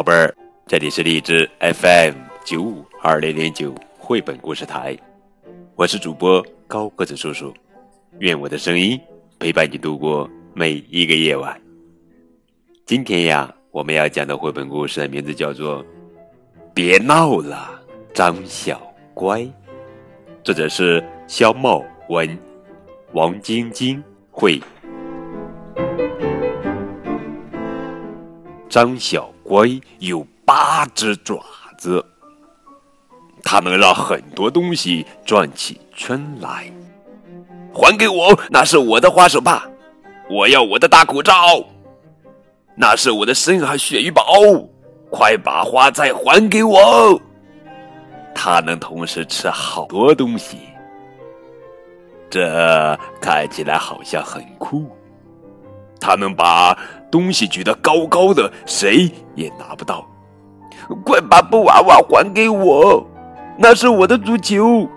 宝贝儿，这里是荔枝 FM 九五二零零九绘本故事台，我是主播高个子叔叔，愿我的声音陪伴你度过每一个夜晚。今天呀，我们要讲的绘本故事的名字叫做《别闹了，张小乖》，作者是肖茂文，王晶晶绘。张小乖有八只爪子，它能让很多东西转起圈来。还给我，那是我的花手帕。我要我的大口罩，那是我的深海鳕鱼堡。快把花再还给我。它能同时吃好多东西，这看起来好像很酷。他能把。东西举得高高的，谁也拿不到。快把布娃娃还给我，那是我的足球。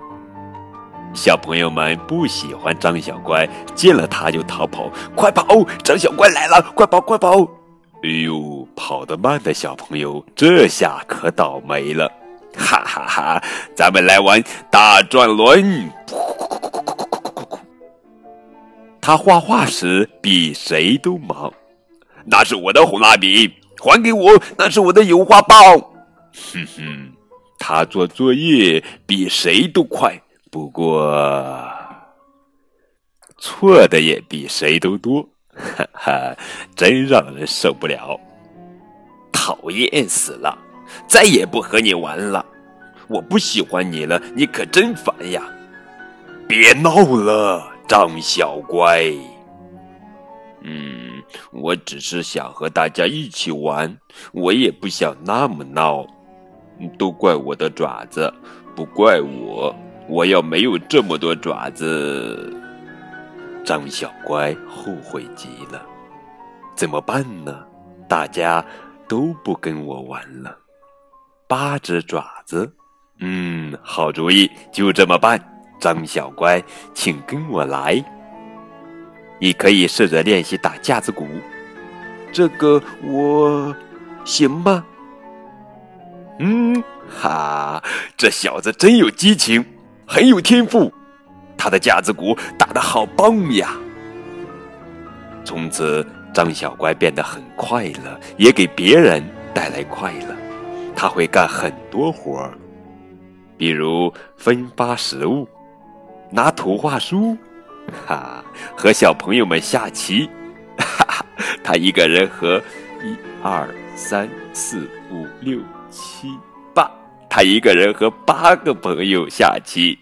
小朋友们不喜欢张小乖，见了他就逃跑。快跑！张小乖来了，快跑快跑！哎呦，跑得慢的小朋友这下可倒霉了。哈哈哈，咱们来玩大转轮。他画画时比谁都忙。那是我的红蜡笔，还给我！那是我的油画棒。哼哼，他做作业比谁都快，不过错的也比谁都多。哈哈，真让人受不了，讨厌死了！再也不和你玩了，我不喜欢你了，你可真烦呀！别闹了，张小乖。嗯，我只是想和大家一起玩，我也不想那么闹。都怪我的爪子，不怪我。我要没有这么多爪子，张小乖后悔极了。怎么办呢？大家都不跟我玩了。八只爪子，嗯，好主意，就这么办。张小乖，请跟我来。你可以试着练习打架子鼓，这个我行吗？嗯，哈，这小子真有激情，很有天赋，他的架子鼓打得好棒呀！从此，张小乖变得很快乐，也给别人带来快乐。他会干很多活儿，比如分发食物、拿图画书。哈，和小朋友们下棋，哈哈，他一个人和一二三四五六七八，他一个人和八个朋友下棋。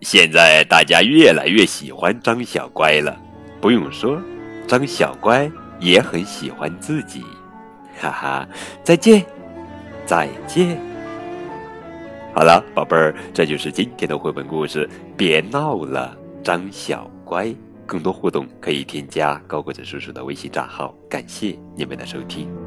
现在大家越来越喜欢张小乖了，不用说，张小乖也很喜欢自己。哈哈，再见，再见。好了，宝贝儿，这就是今天的绘本故事。别闹了，张小乖。更多互动可以添加高个子叔叔的微信账号。感谢你们的收听。